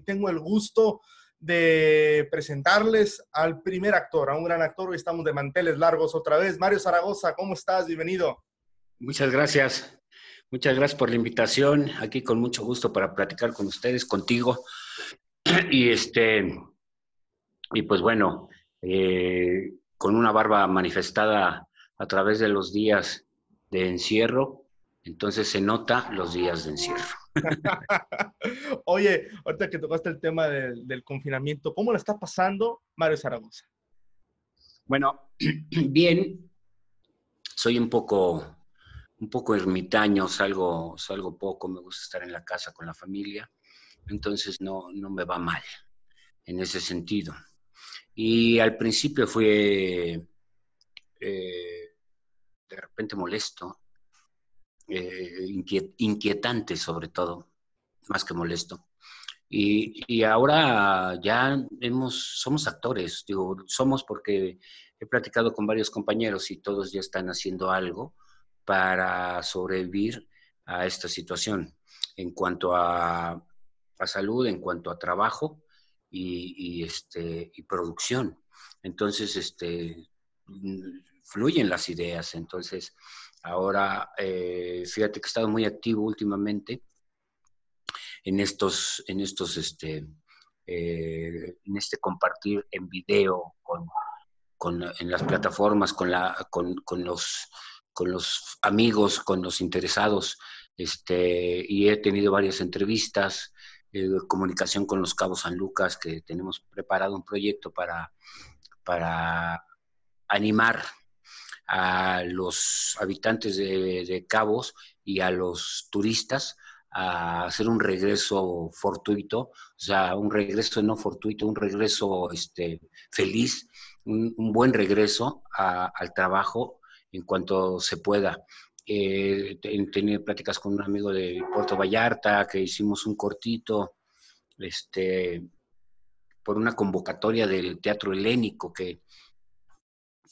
tengo el gusto de presentarles al primer actor, a un gran actor. Hoy estamos de manteles largos otra vez. Mario Zaragoza, ¿cómo estás? Bienvenido. Muchas gracias. Muchas gracias por la invitación. Aquí con mucho gusto para platicar con ustedes, contigo. Y este, y pues bueno, eh, con una barba manifestada a través de los días de encierro, entonces se nota los días de encierro. Oye, ahorita que tocaste el tema del, confinamiento, ¿cómo lo está pasando Mario Zaragoza? Bueno, bien, soy un poco, un poco ermitaño, salgo, salgo poco, me gusta estar en la casa con la familia, entonces no, no me va mal en ese sentido. Y al principio fue eh, de repente molesto, eh, inquietante sobre todo, más que molesto. Y, ahora ya hemos, somos actores, digo, somos porque he platicado con varios compañeros y todos ya están haciendo algo para sobrevivir a esta situación en cuanto a, a salud, en cuanto a trabajo y, este, y producción. Entonces, este, fluyen las ideas. Entonces, Ahora, eh, fíjate que he estado muy activo últimamente en estos, en estos, este, eh, en este compartir en video con, en las plataformas, con, la, con, los, con los amigos, con los interesados, este, y he tenido varias entrevistas, eh, comunicación con los Cabos San Lucas, que tenemos preparado un proyecto para, para animar a los habitantes de, Cabos y a los turistas a hacer un regreso fortuito, o sea, un regreso no fortuito, un regreso este, feliz, un, buen regreso al trabajo en cuanto se pueda. Eh, tenido pláticas con un amigo de Puerto Vallarta, que hicimos un cortito, este, por una convocatoria del Teatro Helénico, que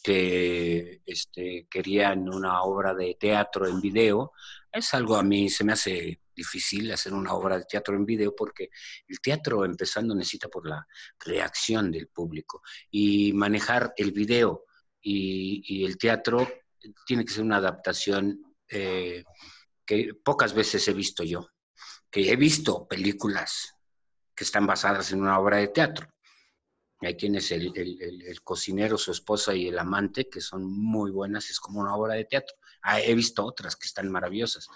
que este, querían una obra de teatro en video. Es algo a mí se me hace difícil hacer una obra de teatro en video porque el teatro empezando necesita por la reacción del público y manejar el video y, el teatro tiene que ser una adaptación eh, que pocas veces he visto yo, que he visto películas que están basadas en una obra de teatro, hay quienes el, el, cocinero, su esposa y el amante, que son muy buenas, es como una obra de teatro. Ah, he visto otras que están maravillosas,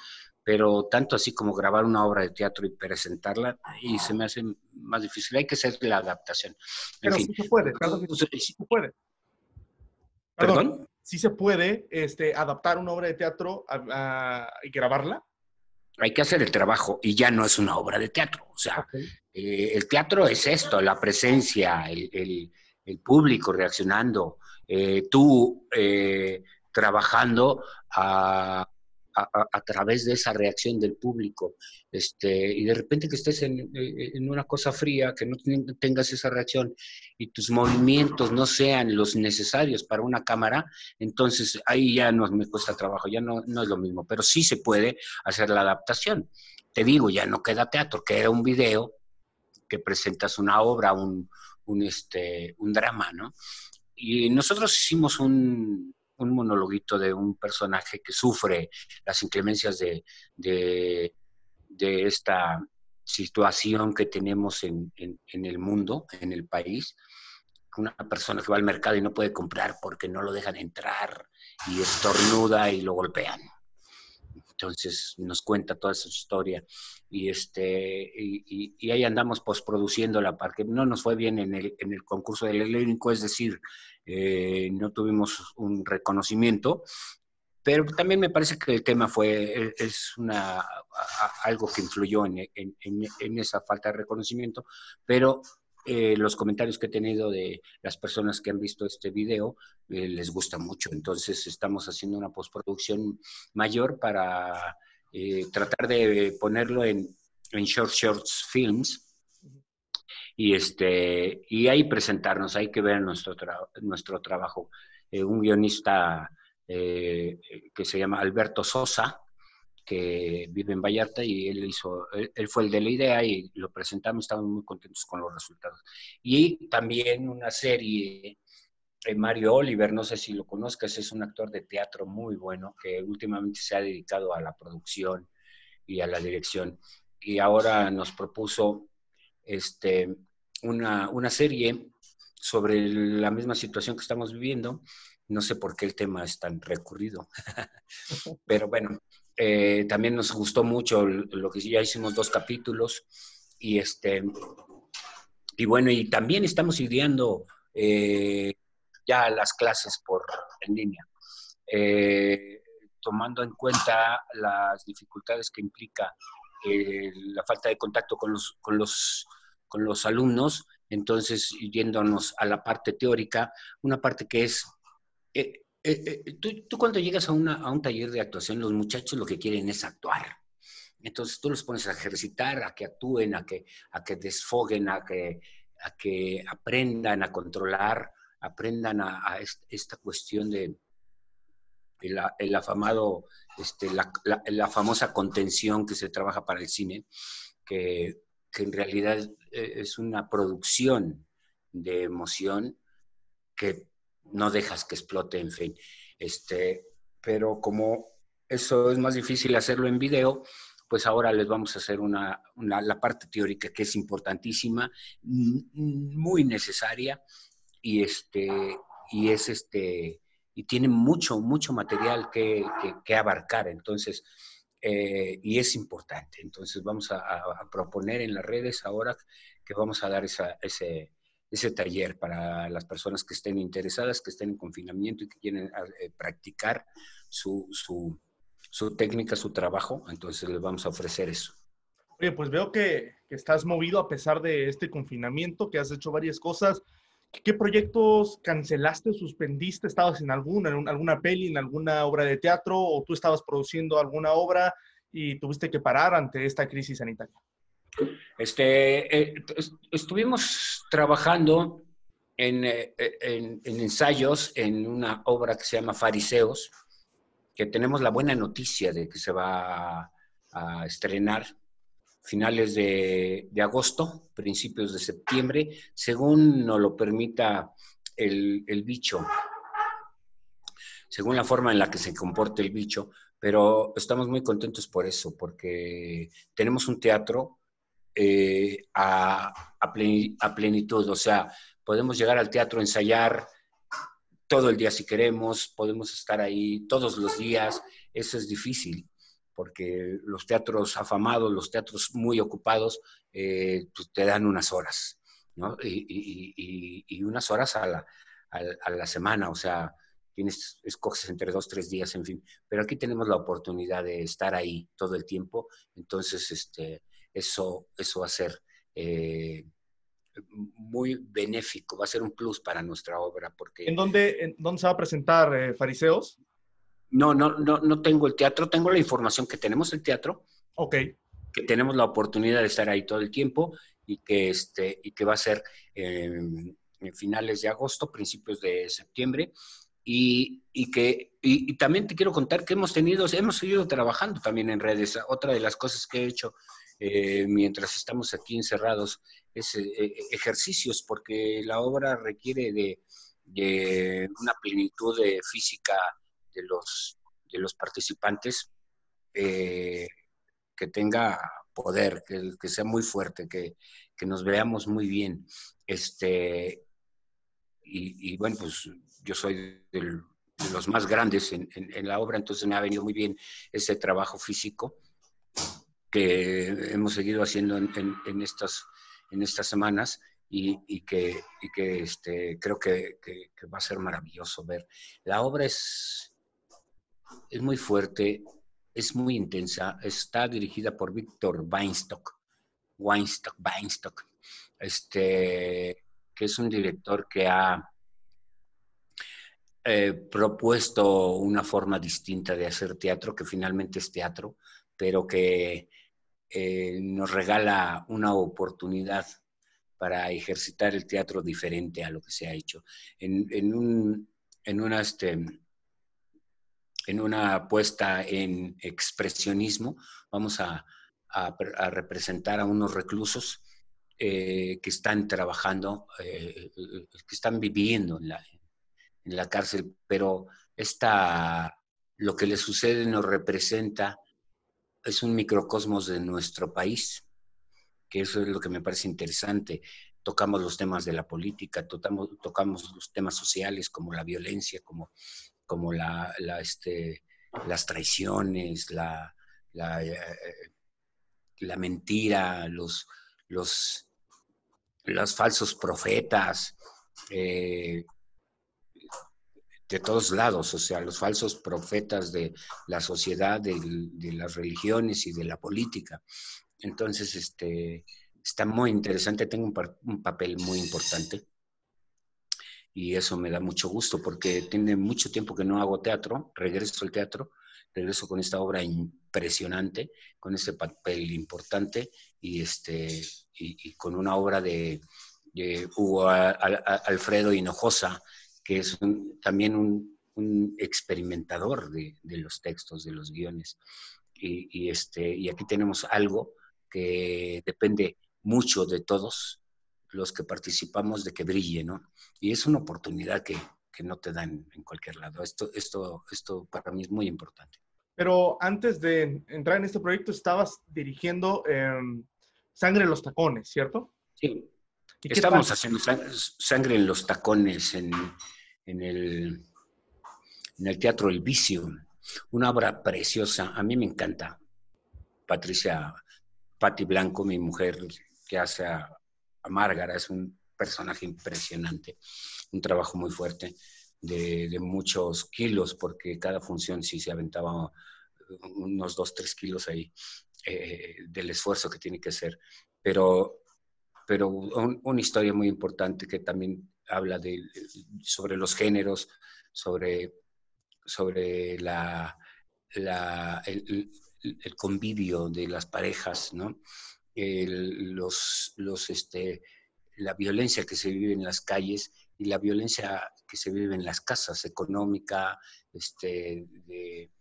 pero tanto así como grabar una obra de teatro y presentarla, y se me hace más difícil. Hay que hacer la adaptación. pero sí se puede, claro sí se puede. ¿Perdón? Sí se puede este, adaptar una obra de teatro y grabarla hay que hacer el trabajo y ya no es una obra de teatro. O sea, eh, el teatro es esto, la presencia, el, público reaccionando, eh, tú eh, trabajando a, a, través de esa reacción del público. Este, y de repente que estés en, en, una cosa fría, que no tengas esa reacción y tus movimientos no sean los necesarios para una cámara, entonces ahí ya no me cuesta trabajo, ya no, no es lo mismo, pero sí se puede hacer la adaptación. Te digo, ya no queda teatro, queda un video que presentas una obra, un, un, este, un drama, ¿no? Y nosotros hicimos un, un monologuito de un personaje que sufre las inclemencias de, de, esta situación que tenemos en, en, el mundo, en el país. Una persona que va al mercado y no puede comprar porque no lo dejan entrar y estornuda y lo golpean. Entonces nos cuenta toda esa historia y, este, y, y, ahí andamos postproduciéndola porque no nos fue bien en el, en el concurso del elenco, es decir, eh, no tuvimos un reconocimiento, pero también me parece que el tema fue, es una, algo que influyó en, en, en, esa falta de reconocimiento, pero eh, los comentarios que he tenido de las personas que han visto este video eh, les gusta mucho. Entonces estamos haciendo una postproducción mayor para eh, tratar de ponerlo en, en Short Shorts Films y, este, y ahí presentarnos, hay que ver nuestro, nuestro trabajo. un guionista que se llama Alberto Sosa, que vive en Vallarta y él hizo, él, fue el de la idea y lo presentamos, estamos muy contentos con los resultados. Y también una serie de Mario Oliver, no sé si lo conozcas, es un actor de teatro muy bueno que últimamente se ha dedicado a la producción y a la dirección. Y ahora nos propuso este, una, una serie sobre la misma situación que estamos viviendo. No sé por qué el tema es tan recurrido, pero bueno, eh, también nos gustó mucho lo que ya hicimos dos capítulos y este y bueno y también estamos ideando eh, ya las clases por en línea. Eh, tomando en cuenta las dificultades que implica la falta de contacto con los, con los con los alumnos entonces yéndonos a la parte teórica una parte que es eh, eh, tú, cuando llegas a, un taller de actuación, los muchachos lo que quieren es actuar. Entonces tú los pones a ejercitar, a que actúen, a que, a que desfoguen, a que, a que aprendan a controlar, aprendan a, esta cuestión de el, afamado, este, la, famosa contención que se trabaja para el cine, que, que en realidad eh, es una producción de emoción que no dejas que explote, en fin. Este, pero como eso es más difícil hacerlo en video, pues ahora les vamos a hacer una, la parte teórica que es importantísima, muy necesaria y, este, y es este, y tiene mucho, mucho material que, abarcar. Entonces, eh, y es importante. Entonces vamos a, proponer en las redes ahora que vamos a dar esa, ese, ese taller para las personas que estén interesadas, que estén en confinamiento y que quieren eh, practicar su, su, técnica, su trabajo. Entonces les vamos a ofrecer eso. Oye, pues veo que, que, estás movido a pesar de este confinamiento, que has hecho varias cosas. ¿Qué proyectos cancelaste, suspendiste? ¿Estabas en alguna, en alguna peli, en alguna obra de teatro o tú estabas produciendo alguna obra y tuviste que parar ante esta crisis sanitaria? Este, eh, estuvimos trabajando eh, en, ensayos en una obra que se llama Fariseos, que tenemos la buena noticia de que se va a, estrenar finales de, agosto, principios de septiembre, según nos lo permita el, el bicho, según la forma en la que se comporte el bicho, pero estamos muy contentos por eso, porque tenemos un teatro eh, a, plenitud. O sea, podemos llegar al teatro, ensayar todo el día si queremos, podemos estar ahí todos los días. Eso es difícil, porque los teatros afamados, los teatros muy ocupados, eh, pues te dan unas horas, ¿no? Y, unas horas a la, a la semana, o sea, tienes, escoges entre dos, tres días, en fin. Pero aquí tenemos la oportunidad de estar ahí todo el tiempo. Entonces, este, eso, eso va a ser eh, muy benéfico, va a ser un plus para nuestra obra. Porque, ¿En dónde, en se va a presentar eh, Fariseos? No, no, no, no tengo el teatro, tengo la información que tenemos el teatro. Ok. Que tenemos la oportunidad de estar ahí todo el tiempo y que, este, y que va a ser en finales de agosto, principios de septiembre. Y, y que y, y, también te quiero contar que hemos tenido, hemos seguido trabajando también en redes. Otra de las cosas que he hecho eh, mientras estamos aquí encerrados, es eh, eh, ejercicios, porque la obra requiere de, una plenitud de física de los, de los participantes que tenga poder, que, sea muy fuerte, que, nos veamos muy bien. Este, y, bueno, pues yo soy de los más grandes en, en, la obra, entonces me ha venido muy bien ese trabajo físico que hemos seguido haciendo en, estas, en estas semanas y, que, este, creo que, va a ser maravilloso ver. La obra es, es muy fuerte, es muy intensa, está dirigida por Víctor Weinstock, Weinstock, Weinstock, este, que es un director que ha eh, propuesto una forma distinta de hacer teatro, que finalmente es teatro, pero que eh, nos regala una oportunidad para ejercitar el teatro diferente a lo que se ha hecho. En, un, una, este, en una apuesta en expresionismo, vamos a, representar a unos reclusos eh, que están trabajando, eh, que están viviendo en la, en la cárcel, pero esta, lo que les sucede nos representa, es un microcosmos de nuestro país, que eso es lo que me parece interesante. Tocamos los temas de la política, tocamos, tocamos los temas sociales como la violencia, como, como la, este, las traiciones, la, eh, la mentira, los, los, los falsos profetas, eh, de todos lados, o sea, los falsos profetas de la sociedad, de, las religiones y de la política. Entonces, este, está muy interesante, tengo un, papel muy importante y eso me da mucho gusto porque tiene mucho tiempo que no hago teatro, regreso al teatro, regreso con esta obra impresionante, con este papel importante y, este, y, con una obra de, Hugo Alfredo Hinojosa, que es también un, experimentador de, los textos, de los guiones. Y, este, y aquí tenemos algo que depende mucho de todos los que participamos de que brille, ¿no? Y es una oportunidad que, no te dan en cualquier lado. Esto, esto, esto para mí es muy importante. Pero antes de entrar en este proyecto, estabas dirigiendo em, Sangre en los Tacones, ¿cierto? Sí. Estamos haciendo sangre en los tacones en, en el, en el Teatro El Vicio. Una obra preciosa. A mí me encanta. Patricia Patti Blanco, mi mujer que hace a, a Márgara, es un personaje impresionante. Un trabajo muy fuerte de, muchos kilos, porque cada función sí se aventaba unos dos, tres kilos ahí eh, del esfuerzo que tiene que hacer. Pero, pero una historia muy importante que también habla de, sobre los géneros, sobre, sobre la, el, convivio de las parejas, ¿no? los, los, este, la violencia que se vive en las calles y la violencia que se vive en las casas, económica, este, de,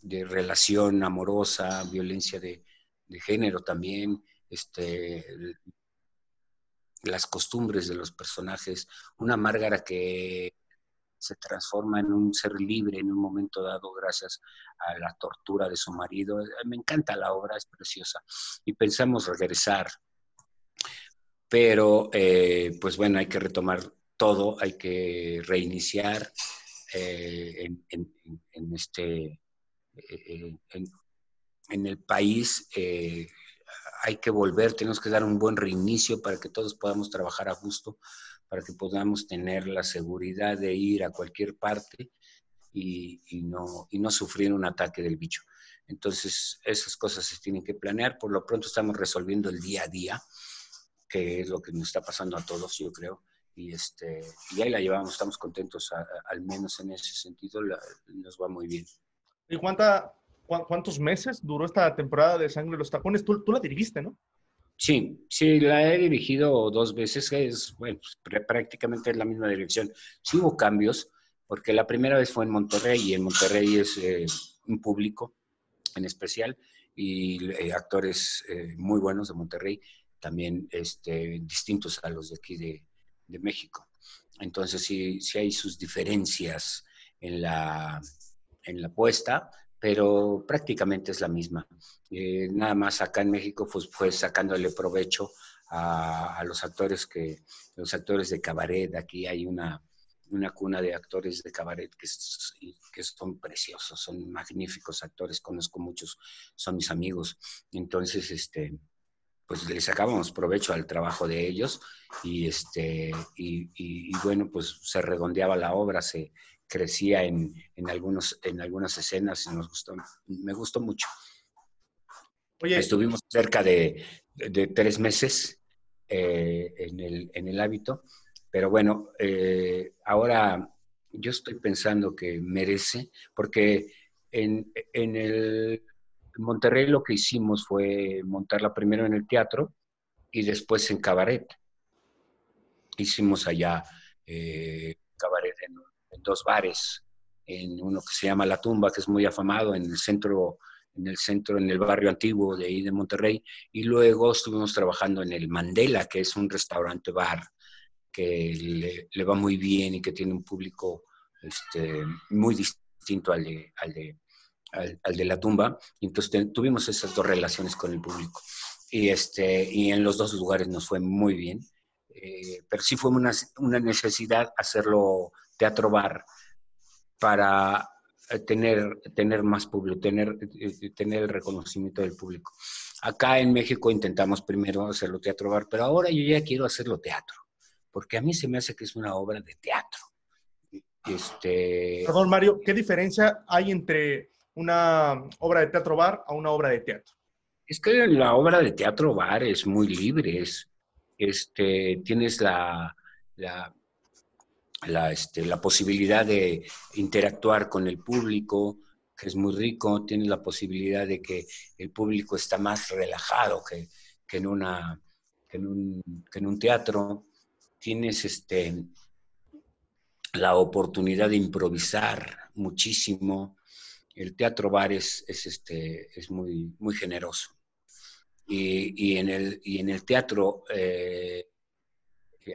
de relación amorosa, violencia de, de género también, este, las costumbres de los personajes, una Márgara que se transforma en un ser libre en un momento dado gracias a la tortura de su marido. Me encanta la obra, es preciosa. Y pensamos regresar, pero eh, pues bueno, hay que retomar todo, hay que reiniciar eh, en, este, eh, en, el país hay que volver, tenemos que dar un buen reinicio para que todos podamos trabajar a gusto, para que podamos tener la seguridad de ir a cualquier parte y, no, y no sufrir un ataque del bicho. Entonces, esas cosas se tienen que planear. Por lo pronto estamos resolviendo el día a día, que es lo que nos está pasando a todos, yo creo. Y, este, y ahí la llevamos, estamos contentos, al menos en ese sentido, nos va muy bien. ¿Y cuánta, ¿Cuántos meses duró esta temporada de Sangre de los Tacones? Tú, tú la dirigiste, ¿no? Sí, sí, la he dirigido dos veces, es, bueno, pues, prácticamente la misma dirección. Sí hubo cambios, porque la primera vez fue en Monterrey, y en Monterrey es eh, un público en especial, y eh, actores eh, muy buenos de Monterrey, también este, distintos a los de aquí de, de México. Entonces sí, sí hay sus diferencias en la, en la puesta, pero prácticamente es la misma. Eh, nada más acá en México pues, fue sacándole provecho a, los actores que los actores de cabaret. Aquí hay una, una cuna de actores de cabaret que, que son preciosos, son magníficos actores, conozco muchos, son mis amigos. Entonces, este, pues le sacábamos provecho al trabajo de ellos y, este, y, y bueno, pues se redondeaba la obra, se, crecía en, en, algunos, en algunas escenas y nos gustó, me gustó mucho. Estuvimos cerca de, de, tres meses eh, en, el, en, el, hábito, pero bueno, eh, ahora yo estoy pensando que merece, porque en, en el Monterrey lo que hicimos fue montarla primero en el teatro y después en cabaret. Hicimos allá eh, cabaret en dos bares en uno que se llama La Tumba, que es muy afamado en el centro, en el centro, en el barrio antiguo de ahí de Monterrey, y luego estuvimos trabajando en el Mandela, que es un restaurante bar que le, va muy bien y que tiene un público este, muy distinto al de, al de, al, de La Tumba. Y entonces tuvimos esas dos relaciones con el público. Y, este, y en los dos lugares nos fue muy bien. Eh, pero sí fue una, una necesidad hacerlo teatro bar para eh, tener, tener más público, tener, eh, tener el reconocimiento del público. Acá en México intentamos primero hacerlo teatro bar, pero ahora yo ya quiero hacerlo teatro, porque a mí se me hace que es una obra de teatro. Este... Perdón, Mario, ¿qué diferencia hay entre una obra de teatro bar a una obra de teatro? Es que la obra de teatro bar es muy libre, es, este, tienes la, la la, este, la posibilidad de interactuar con el público, que es muy rico, tienes la posibilidad de que el público está más relajado que, en, una, que en, un, teatro, tienes este, la oportunidad de improvisar muchísimo. El teatro bar es, es, este, es muy, muy generoso. Y, y, en el, y en el teatro, eh,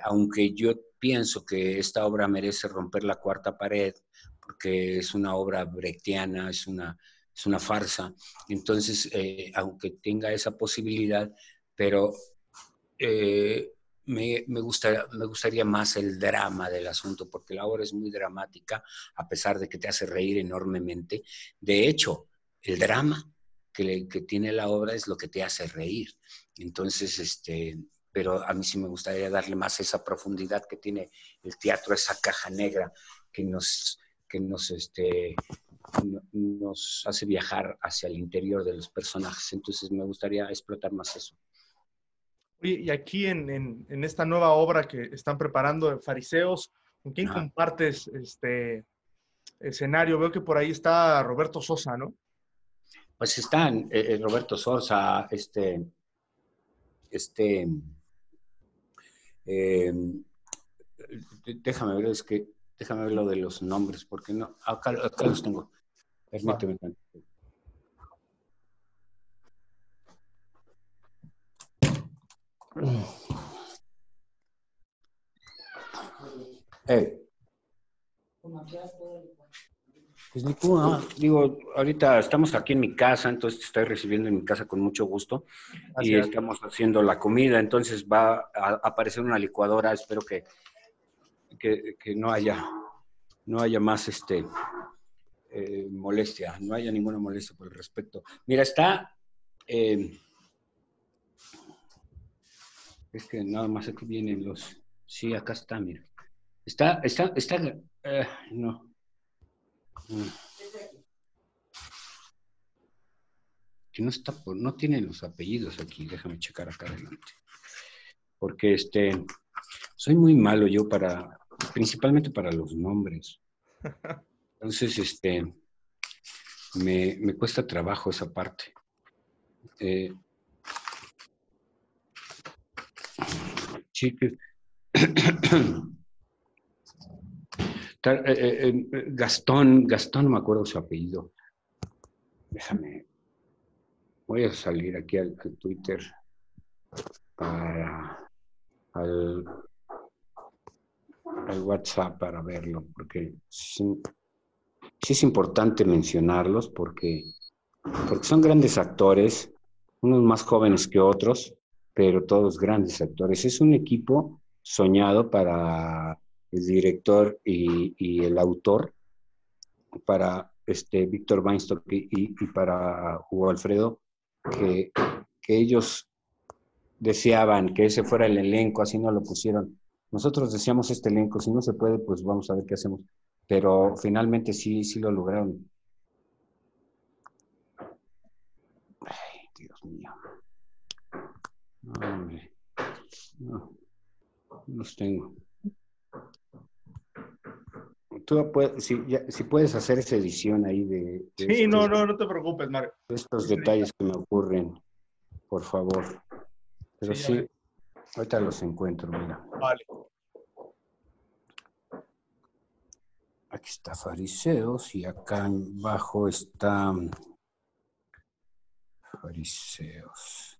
aunque yo pienso que esta obra merece romper la cuarta pared porque es una obra brechtiana, es una, es una farsa. Entonces, eh, aunque tenga esa posibilidad, pero eh, me, me, me gustaría más el drama del asunto, porque la obra es muy dramática, a pesar de que te hace reír enormemente. De hecho, el drama que, que tiene la obra es lo que te hace reír. Entonces, este, pero a mí sí me gustaría darle más esa profundidad que tiene el teatro, esa caja negra que nos, que nos, este, nos hace viajar hacia el interior de los personajes. Entonces me gustaría explotar más eso. y aquí en, en, esta nueva obra que están preparando de Fariseos, ¿con quién compartes este escenario? Veo que por ahí está Roberto Sosa, ¿no? Pues están eh, eh, Roberto Sosa, este, este, eh, déjame ver, es que déjame ver lo de los nombres, porque no, acá, acá los tengo. Permíteme. Eh. Pues digo, ahorita estamos aquí en mi casa, entonces te estoy recibiendo en mi casa con mucho gusto y estamos haciendo la comida, entonces va a aparecer una licuadora, espero que, que, no haya no haya más este eh, molestia, no haya ninguna molestia por el respecto. Mira, está eh, es que nada más aquí vienen los sí, acá está, mira. Está, está, está, eh, no. Que no está por, no tiene los apellidos aquí, déjame checar acá adelante. Porque este, soy muy malo yo para, principalmente para los nombres. Entonces, este, me, cuesta trabajo esa parte. Eh, Gastón, Gastón, no me acuerdo su apellido. Déjame. Voy a salir aquí al, Twitter para al, WhatsApp para verlo, porque sí, es importante mencionarlos porque, porque son grandes actores, unos más jóvenes que otros, pero todos grandes actores. Es un equipo soñado para el director y, el autor, para este Víctor Weinstock y, para Hugo Alfredo, que, ellos deseaban que ese fuera el elenco, así no lo pusieron. Nosotros deseamos este elenco, si no se puede, pues vamos a ver qué hacemos. Pero finalmente sí, sí lo lograron. Ay, Dios mío. No, los tengo tú puedes, si, puedes hacer esa edición ahí de... sí, no, no, no te preocupes, Mario. Estos detalles que me ocurren, por favor. Pero sí, ahorita los encuentro, mira. Vale. Aquí está fariseos y acá abajo está fariseos.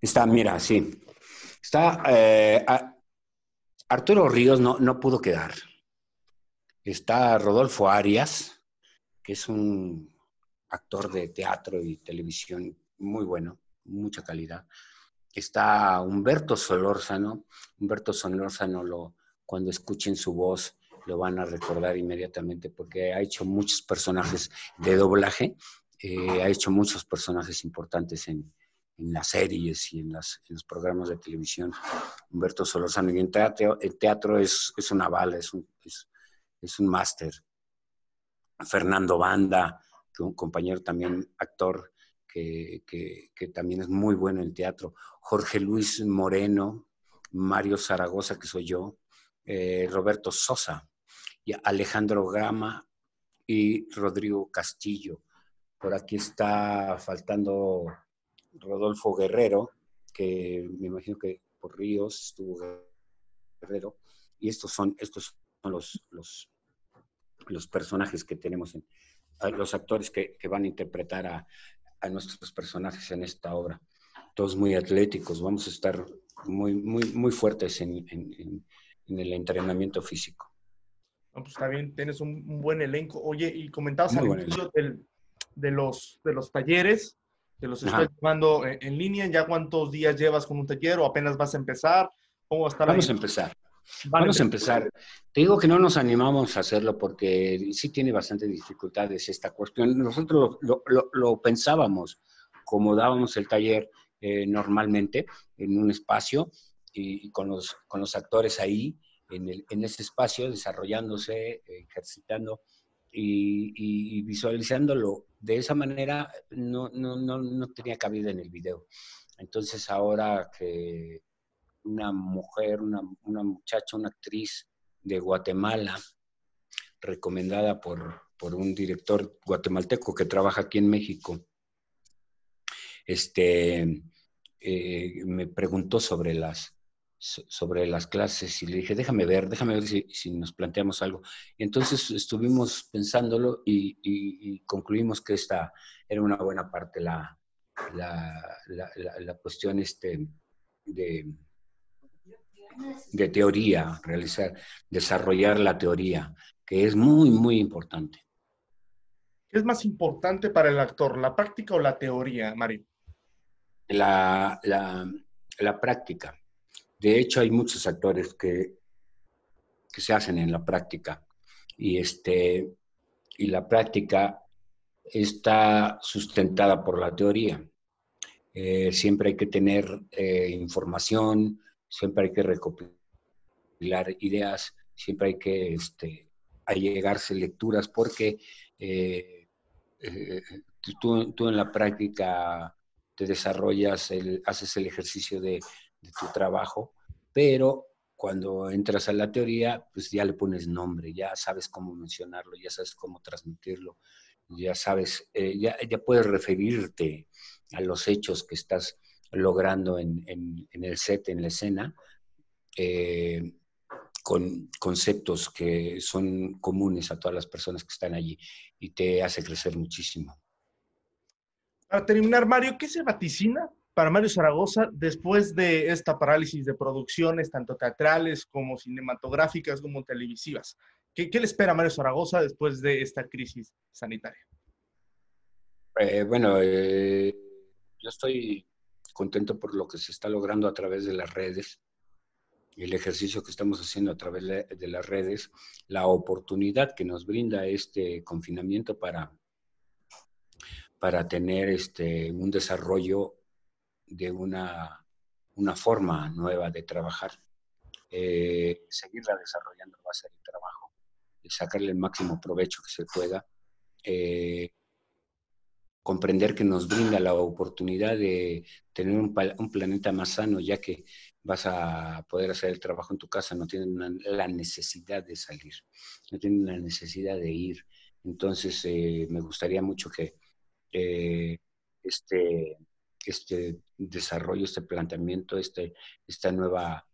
Está, mira, sí. Está eh, Arturo Ríos no, no pudo quedar. Está Rodolfo Arias, que es un actor de teatro y televisión muy bueno, mucha calidad. Está Humberto Solórzano. Humberto Solórzano, lo, cuando escuchen su voz, lo van a recordar inmediatamente porque ha hecho muchos personajes de doblaje, eh, ha hecho muchos personajes importantes en, en las series y en, las, los programas de televisión. Humberto Solórzano. Y en teatro, el teatro es, es una bala, es un, es, es un máster. Fernando Banda, un compañero también actor que, que, también es muy bueno en teatro. Jorge Luis Moreno, Mario Zaragoza, que soy yo, eh, Roberto Sosa, y Alejandro Gama y Rodrigo Castillo. Por aquí está faltando Rodolfo Guerrero, que me imagino que por Ríos estuvo Guerrero, y estos son, estos son los, los, los personajes que tenemos, en, los actores que, van a interpretar a, nuestros personajes en esta obra. Todos muy atléticos, vamos a estar muy, muy, muy fuertes en, el entrenamiento físico. pues está bien, tienes un, buen elenco. Oye, y comentabas al inicio de, los, de los talleres, te los estoy llevando en, línea. ¿Ya cuántos días llevas con un taller o apenas vas a empezar? ¿Cómo va a estar Vamos a empezar. Vamos a empezar. Te digo que no nos animamos a hacerlo porque sí tiene bastante dificultades esta cuestión. Nosotros lo, pensábamos como dábamos el taller eh, normalmente en un espacio y, con, los, con los actores ahí en, el, en ese espacio desarrollándose, ejercitando y, visualizándolo de esa manera no, no, no, no, tenía cabida en el video. Entonces ahora que una mujer, una, una muchacha, una actriz de Guatemala, recomendada por, por, un director guatemalteco que trabaja aquí en México, este, eh, me preguntó sobre las, sobre las clases y le dije, déjame ver, déjame ver si, nos planteamos algo. Y entonces estuvimos pensándolo y, concluimos que esta era una buena parte la, la, la, cuestión este de, de teoría, realizar, desarrollar la teoría, que es muy, muy importante. ¿Qué es más importante para el actor, la práctica o la teoría, Mario? La, la, la práctica de hecho, hay muchos actores que, que se hacen en la práctica y, este, y la práctica está sustentada por la teoría. Eh, siempre hay que tener eh, información, siempre hay que recopilar ideas, siempre hay que este, allegarse lecturas porque eh, tú, tú, en la práctica te desarrollas, haces el ejercicio de tu trabajo, pero cuando entras a la teoría, pues ya le pones nombre, ya sabes cómo mencionarlo, ya sabes cómo transmitirlo, ya sabes, eh, ya, puedes referirte a los hechos que estás logrando en, en, el set, en la escena, eh, con conceptos que son comunes a todas las personas que están allí y te hace crecer muchísimo. Para terminar, Mario, ¿qué se vaticina para Mario Zaragoza después de esta parálisis de producciones, tanto teatrales como cinematográficas como televisivas? ¿Qué, le espera a Mario Zaragoza después de esta crisis sanitaria? Eh, bueno, eh, yo estoy contento por lo que se está logrando a través de las redes, el ejercicio que estamos haciendo a través de las redes, la oportunidad que nos brinda este confinamiento para, para tener este, un desarrollo de una, una forma nueva de trabajar. Eh, seguirla desarrollando va a ser el trabajo, y sacarle el máximo provecho que se pueda. Eh, comprender que nos brinda la oportunidad de tener un, planeta más sano, ya que vas a poder hacer el trabajo en tu casa, no tienen la necesidad de salir, no tienen la necesidad de ir. Entonces, eh, me gustaría mucho que eh, este, este desarrollo, este planteamiento, este, esta nueva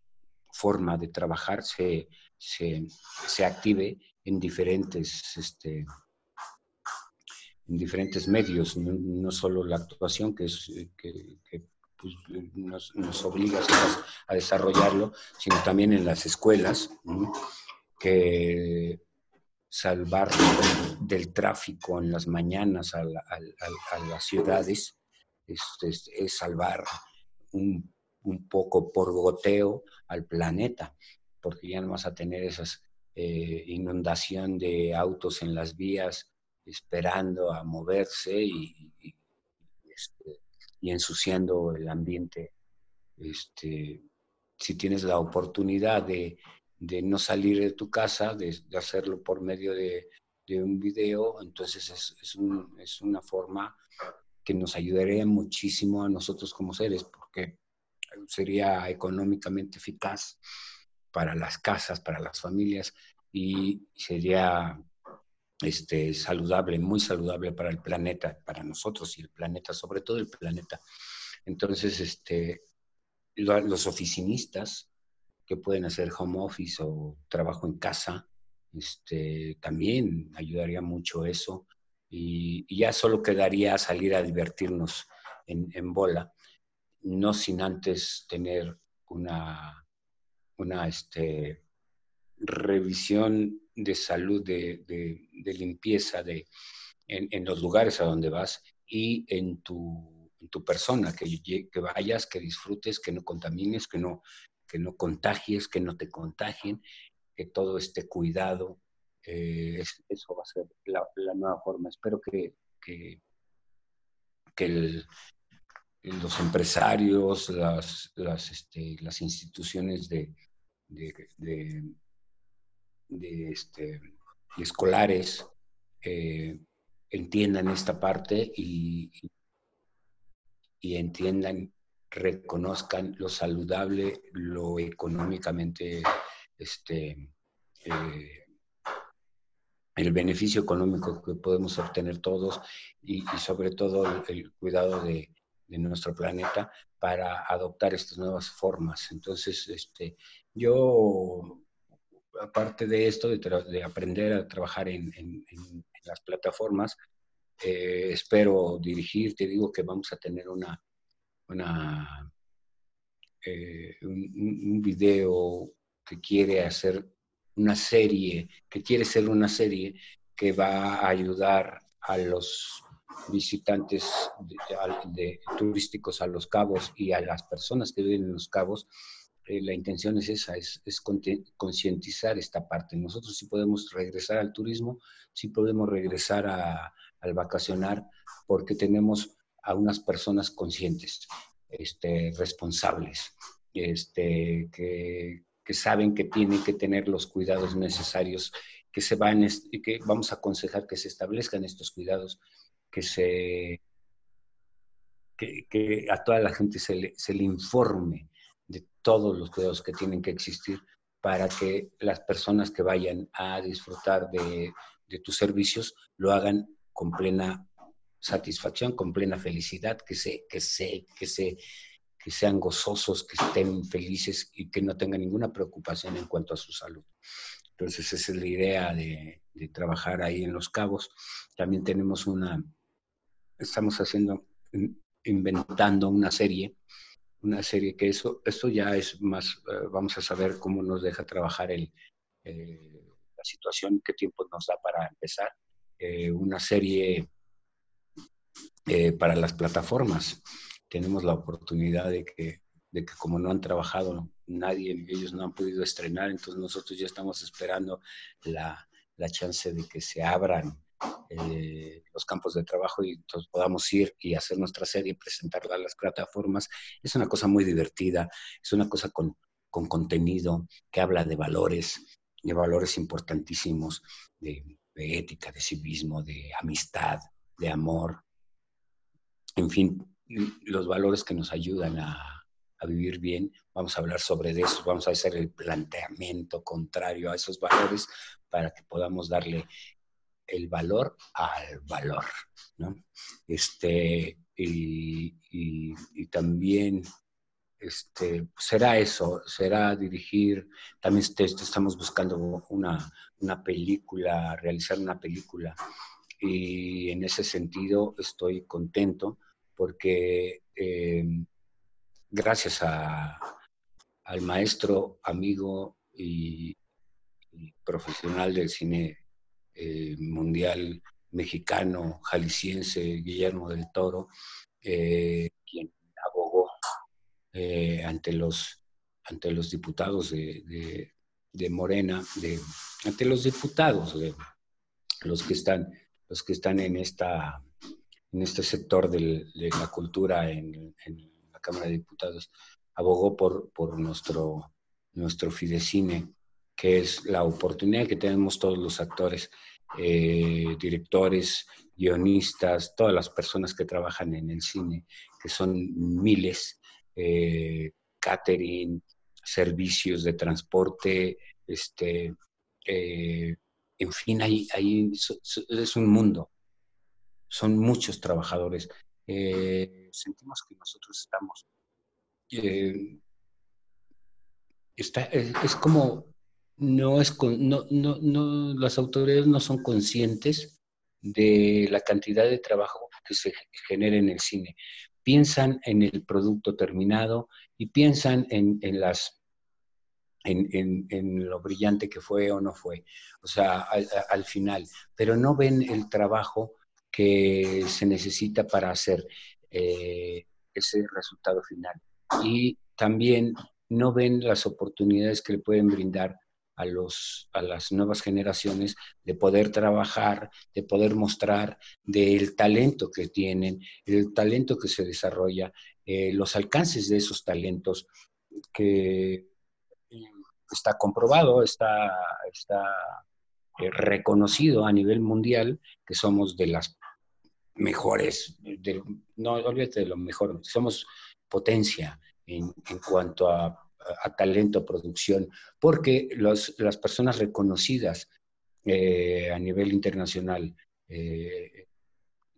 forma de trabajar se, se, active en diferentes, este, en diferentes medios, no, solo la actuación, que, es, que, pues, nos, nos, obliga a, desarrollarlo, sino también en las escuelas, que salvar del tráfico en las mañanas a, las ciudades es, salvar un, un, poco por goteo al planeta, porque ya no vas a tener esa eh, inundación de autos en las vías esperando a moverse y, este, y ensuciando el ambiente. Este, si tienes la oportunidad de, de no salir de tu casa, de, hacerlo por medio de, de un video, entonces es, es, una forma que nos ayudaría muchísimo a nosotros como seres, porque sería económicamente eficaz para las casas, para las familias y sería este, saludable, muy saludable para el planeta, para nosotros y el planeta, sobre todo el planeta. Entonces, este, los oficinistas que pueden hacer home office o trabajo en casa, este, también ayudaría mucho eso. Y, ya solo quedaría salir a divertirnos en, bola, no sin antes tener una, una este, revisión de salud, de, de, limpieza de, en, en, los lugares a donde vas y en tu, tu persona, que, que, vayas, que disfrutes, que no contamines, que no, que no contagies, que no te contagien, que todo esté cuidado. Eh, eso va a ser la, nueva forma. Espero que, que, que los empresarios, las, las, este, las instituciones de, de, de, este, escolares eh, entiendan esta parte y, y, entiendan, reconozcan lo saludable, lo económicamente, este, eh, el beneficio económico que podemos obtener todos y, sobre todo el, cuidado de, nuestro planeta para adoptar estas nuevas formas. Entonces, este, yo aparte de esto, de, aprender a trabajar en, las plataformas, eh, espero dirigir, te digo que vamos a tener una, una eh, un, video que quiere hacer una serie, que quiere ser una serie que va a ayudar a los visitantes turísticos a los cabos y a las personas que viven en los cabos eh, la intención es esa, es, concientizar esta parte. Nosotros sí podemos regresar al turismo, sí podemos regresar al vacacionar, porque tenemos a unas personas conscientes, este, responsables, este, que, saben que tienen que tener los cuidados necesarios, que se van, que vamos a aconsejar que se establezcan estos cuidados, que se que, a toda la gente se se le informe de todos los cuidados que tienen que existir para que las personas que vayan a disfrutar de, tus servicios lo hagan con plena satisfacción, con plena felicidad, que, se, que, se, que, se, que sean gozosos, que estén felices y que no tengan ninguna preocupación en cuanto a su salud. Entonces, esa es la idea de, de trabajar ahí en Los Cabos. También tenemos una, estamos haciendo, inventando una serie una serie que eso, esto ya es más, eh, vamos a saber cómo nos deja trabajar el, eh, la situación, qué tiempo nos da para empezar. Eh, una serie para las plataformas. Tenemos la oportunidad de que, de que como no han trabajado nadie, ellos no han podido estrenar, entonces nosotros ya estamos esperando la, la chance de que se abran eh, los campos de trabajo y entonces podamos ir y hacer nuestra serie, presentarla a las plataformas. Es una cosa muy divertida, es una cosa con, con contenido que habla de valores, de valores importantísimos, de, ética, de civismo, de amistad, de amor, en fin, los valores que nos ayudan a, a vivir bien, vamos a hablar sobre eso, vamos a hacer el planteamiento contrario a esos valores para que podamos darle el valor al valor, ¿no? Este, y, también este, será eso, será dirigir, también estamos buscando una, una, película, realizar una película y en ese sentido estoy contento porque eh, gracias al maestro, amigo y, profesional del cine eh, mundial mexicano, jalisciense, Guillermo del Toro, eh, quien eh, ante, los, ante los diputados de, Morena, ante los diputados, los, que están, los que están en, esta, en este sector de la cultura en, la Cámara de Diputados, abogó por, nuestro, nuestro fidecine, que es la oportunidad que tenemos todos los actores, eh, directores, guionistas, todas las personas que trabajan en el cine, que son miles, eh, catering, servicios de transporte, este, eh, en fin, ahí, ahí es un mundo. Son muchos trabajadores. Eh, sentimos que nosotros estamos... Está, es, como no es no, no, no, las autoridades no son conscientes de la cantidad de trabajo que se genera en el cine piensan en el producto terminado y piensan en, las en, lo brillante que fue o no fue, o sea, al, final, pero no ven el trabajo que se necesita para hacer eh, ese resultado final. Y también no ven las oportunidades que le pueden brindar a, los, a las nuevas generaciones de poder trabajar, de poder mostrar del talento que tienen, el talento que se desarrolla, eh, los alcances de esos talentos que está comprobado, está, está eh, reconocido a nivel mundial que somos de las mejores, no olvídate de lo mejor, somos potencia en, en cuanto a talento, producción, porque las personas reconocidas eh, a nivel internacional eh,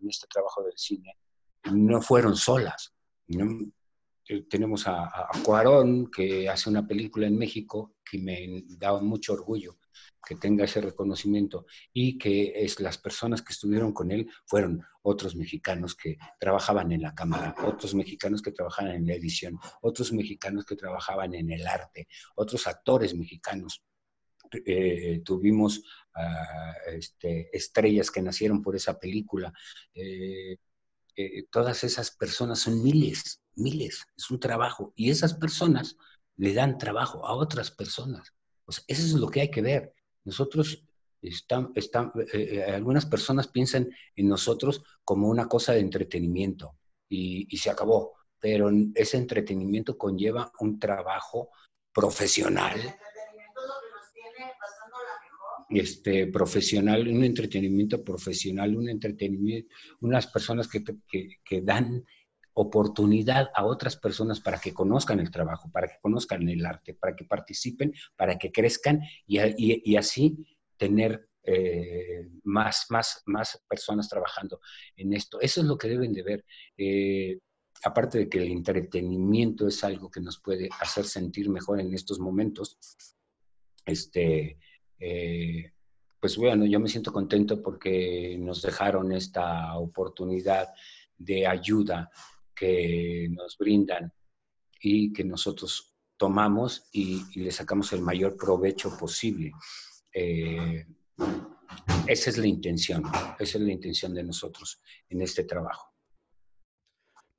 en este trabajo del cine no fueron solas. Tenemos a, a, Cuarón, que hace una película en México que me da mucho orgullo que tenga ese reconocimiento y que es, las personas que estuvieron con él fueron otros mexicanos que trabajaban en la cámara, otros mexicanos que trabajaban en la edición, otros mexicanos que trabajaban en el arte, otros actores mexicanos. Eh, tuvimos ah, este, estrellas que nacieron por esa película. Eh, eh, todas esas personas son miles, miles, es un trabajo. Y esas personas le dan trabajo a otras personas. Eso es lo que hay que ver. Nosotros, están, eh, eh, algunas personas piensan en nosotros como una cosa de entretenimiento y, y se acabó, pero ese entretenimiento conlleva un trabajo profesional este, profesional, un entretenimiento profesional, un entretenimiento, unas personas que, que, que, dan oportunidad a otras personas para que conozcan el trabajo, para que conozcan el arte, para que participen, para que crezcan y, así tener eh, más, más, más personas trabajando en esto. Eso es lo que deben de ver. Eh, aparte de que el entretenimiento es algo que nos puede hacer sentir mejor en estos momentos, este, eh, pues bueno, yo me siento contento porque nos dejaron esta oportunidad de ayuda que nos brindan y que nosotros tomamos y, le sacamos el mayor provecho posible. Eh, esa es la intención, esa es la intención de nosotros en este trabajo.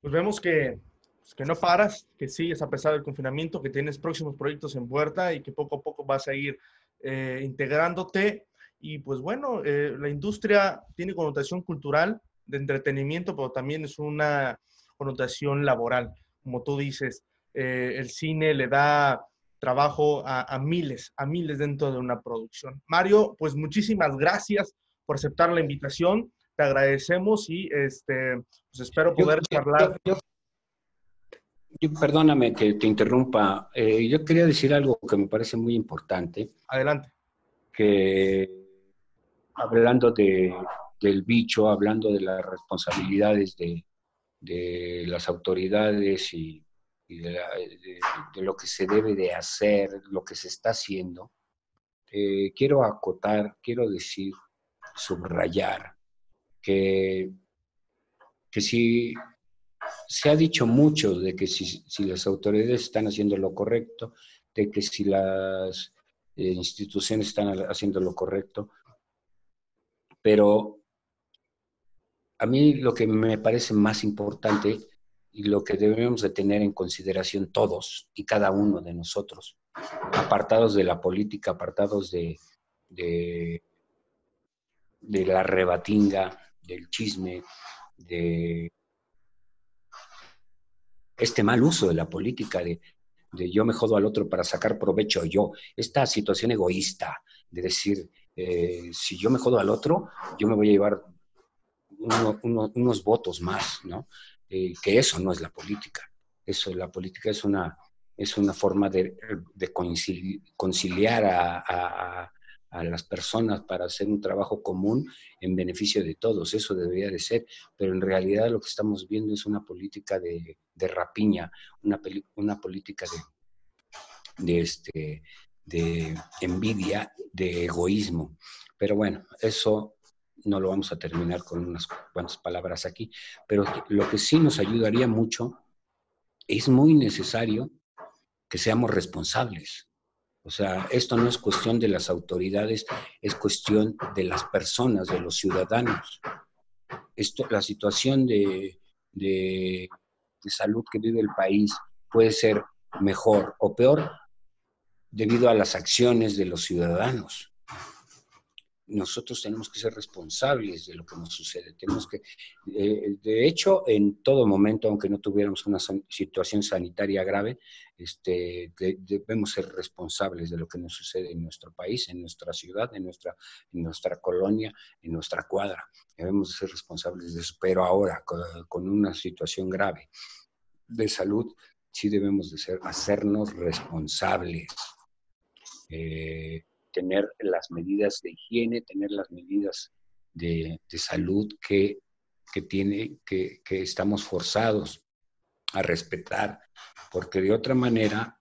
Pues vemos que, pues, que no paras, que sigues a pesar del confinamiento, que tienes próximos proyectos en puerta y que poco a poco vas a ir eh, integrándote. Y pues bueno, eh, la industria tiene connotación cultural, de entretenimiento, pero también es una connotación laboral. Como tú dices, eh, el cine le da trabajo a, miles, a miles dentro de una producción. Mario, pues muchísimas gracias por aceptar la invitación. Te agradecemos y este, pues espero poder charlar. perdóname que te interrumpa. Eh, yo quería decir algo que me parece muy importante. Adelante. Que hablando de, del bicho, hablando de las responsabilidades de, de las autoridades y, de, lo que se debe de hacer, lo que se está haciendo, eh, quiero acotar, quiero decir, subrayar que, que si se ha dicho mucho de que si, las autoridades están haciendo lo correcto, de que si las eh, instituciones están haciendo lo correcto, pero a mí lo que me parece más importante y lo que debemos de tener en consideración todos y cada uno de nosotros, apartados de la política, apartados de, de, de la rebatinga, del chisme, de este mal uso de la política, de, yo me jodo al otro para sacar provecho yo, esta situación egoísta de decir, eh, si yo me jodo al otro, yo me voy a llevar unos votos más, ¿no? Eh, que eso no es la política. Eso, la política es una, es una forma de, conciliar a, a las personas para hacer un trabajo común en beneficio de todos. Eso debería de ser, pero en realidad lo que estamos viendo es una política de, rapiña, una, una política de, de, este, de envidia, de egoísmo. Pero bueno, eso no lo vamos a terminar con unas cuantas palabras aquí, pero lo que sí nos ayudaría mucho, es muy necesario que seamos responsables. O sea, esto no es cuestión de las autoridades, es cuestión de las personas, de los ciudadanos. Esto, la situación de, de, de salud que vive el país puede ser mejor o peor debido a las acciones de los ciudadanos nosotros tenemos que ser responsables de lo que nos sucede. Tenemos que, eh, de hecho, en todo momento, aunque no tuviéramos una situación sanitaria grave, este, debemos ser responsables de lo que nos sucede en nuestro país, en nuestra ciudad, en nuestra, en nuestra colonia, en nuestra cuadra. Debemos ser responsables de eso. Pero ahora, con, una situación grave de salud, sí debemos de ser, hacernos responsables. Eh, tener las medidas de higiene, tener las medidas de, salud que, tiene, que, estamos forzados a respetar, porque de otra manera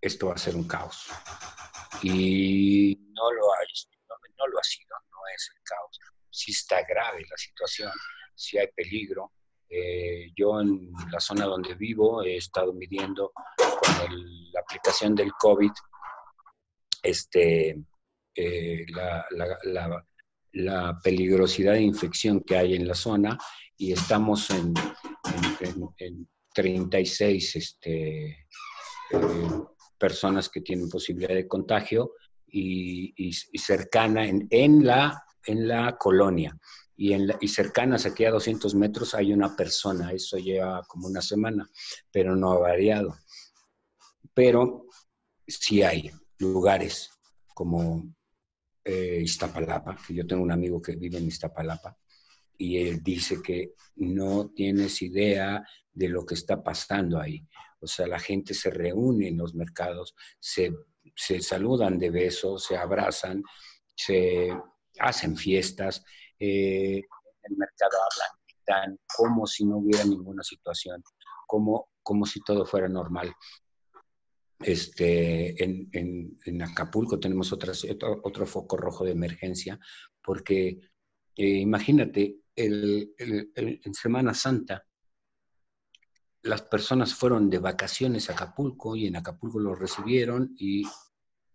esto va a ser un caos. Y no lo ha, no, lo ha sido, no es el caos. Sí está grave la situación, sí hay peligro. Eh, yo en la zona donde vivo he estado midiendo con la aplicación del COVID este, eh, la, peligrosidad de infección que hay en la zona y estamos en, 36 este, eh, personas que tienen posibilidad de contagio y, cercana en, la, en la colonia. Y, en y cercanas aquí a 200 metros hay una persona, eso lleva como una semana, pero no ha variado. Pero sí hay lugares como eh, Iztapalapa, yo tengo un amigo que vive en Iztapalapa, y él dice que no tienes idea de lo que está pasando ahí. O sea, la gente se reúne en los mercados, se, saludan de besos, se abrazan, se hacen fiestas, eh, el mercado hablan, gritan, como si no hubiera ninguna situación, como, como si todo fuera normal. Este, en, Acapulco tenemos otro, otro, foco rojo de emergencia, porque eh, imagínate, en Semana Santa, las personas fueron de vacaciones a Acapulco y en Acapulco los recibieron y,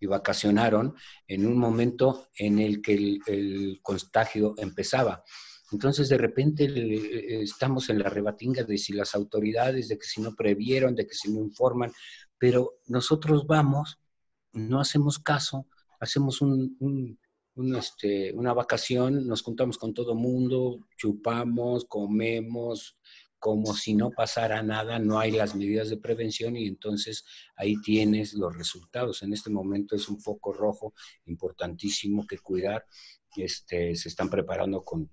vacacionaron en un momento en el que el, el contagio empezaba. Entonces, de repente estamos en la rebatinga de si las autoridades, de que si no previeron, de que si no informan, pero nosotros vamos, no hacemos caso, hacemos este, una vacación, nos juntamos con todo mundo, chupamos, comemos, como si no pasara nada, no hay las medidas de prevención y entonces ahí tienes los resultados. En este momento es un foco rojo importantísimo que cuidar. Este, se están preparando con,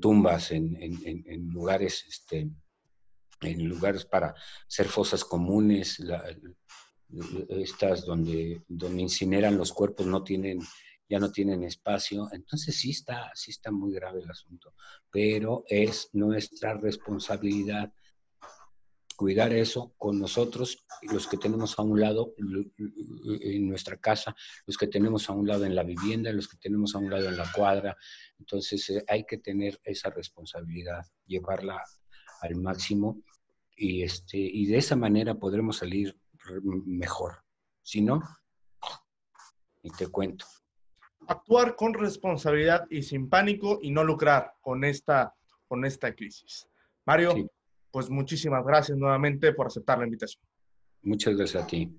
tumbas en, lugares este, en lugares para hacer fosas comunes, estas donde, donde incineran los cuerpos no tienen, ya no tienen espacio. Entonces sí está, sí está muy grave el asunto, pero es nuestra responsabilidad cuidar eso con nosotros, los que tenemos a un lado en nuestra casa, los que tenemos a un lado en la vivienda, los que tenemos a un lado en la cuadra. Entonces eh, hay que tener esa responsabilidad, llevarla al máximo y, este, y de esa manera podremos salir mejor. Si no, y te cuento. Actuar con responsabilidad y sin pánico y no lucrar con esta, con esta crisis. Mario, pues muchísimas gracias nuevamente por aceptar la invitación. Muchas gracias a ti.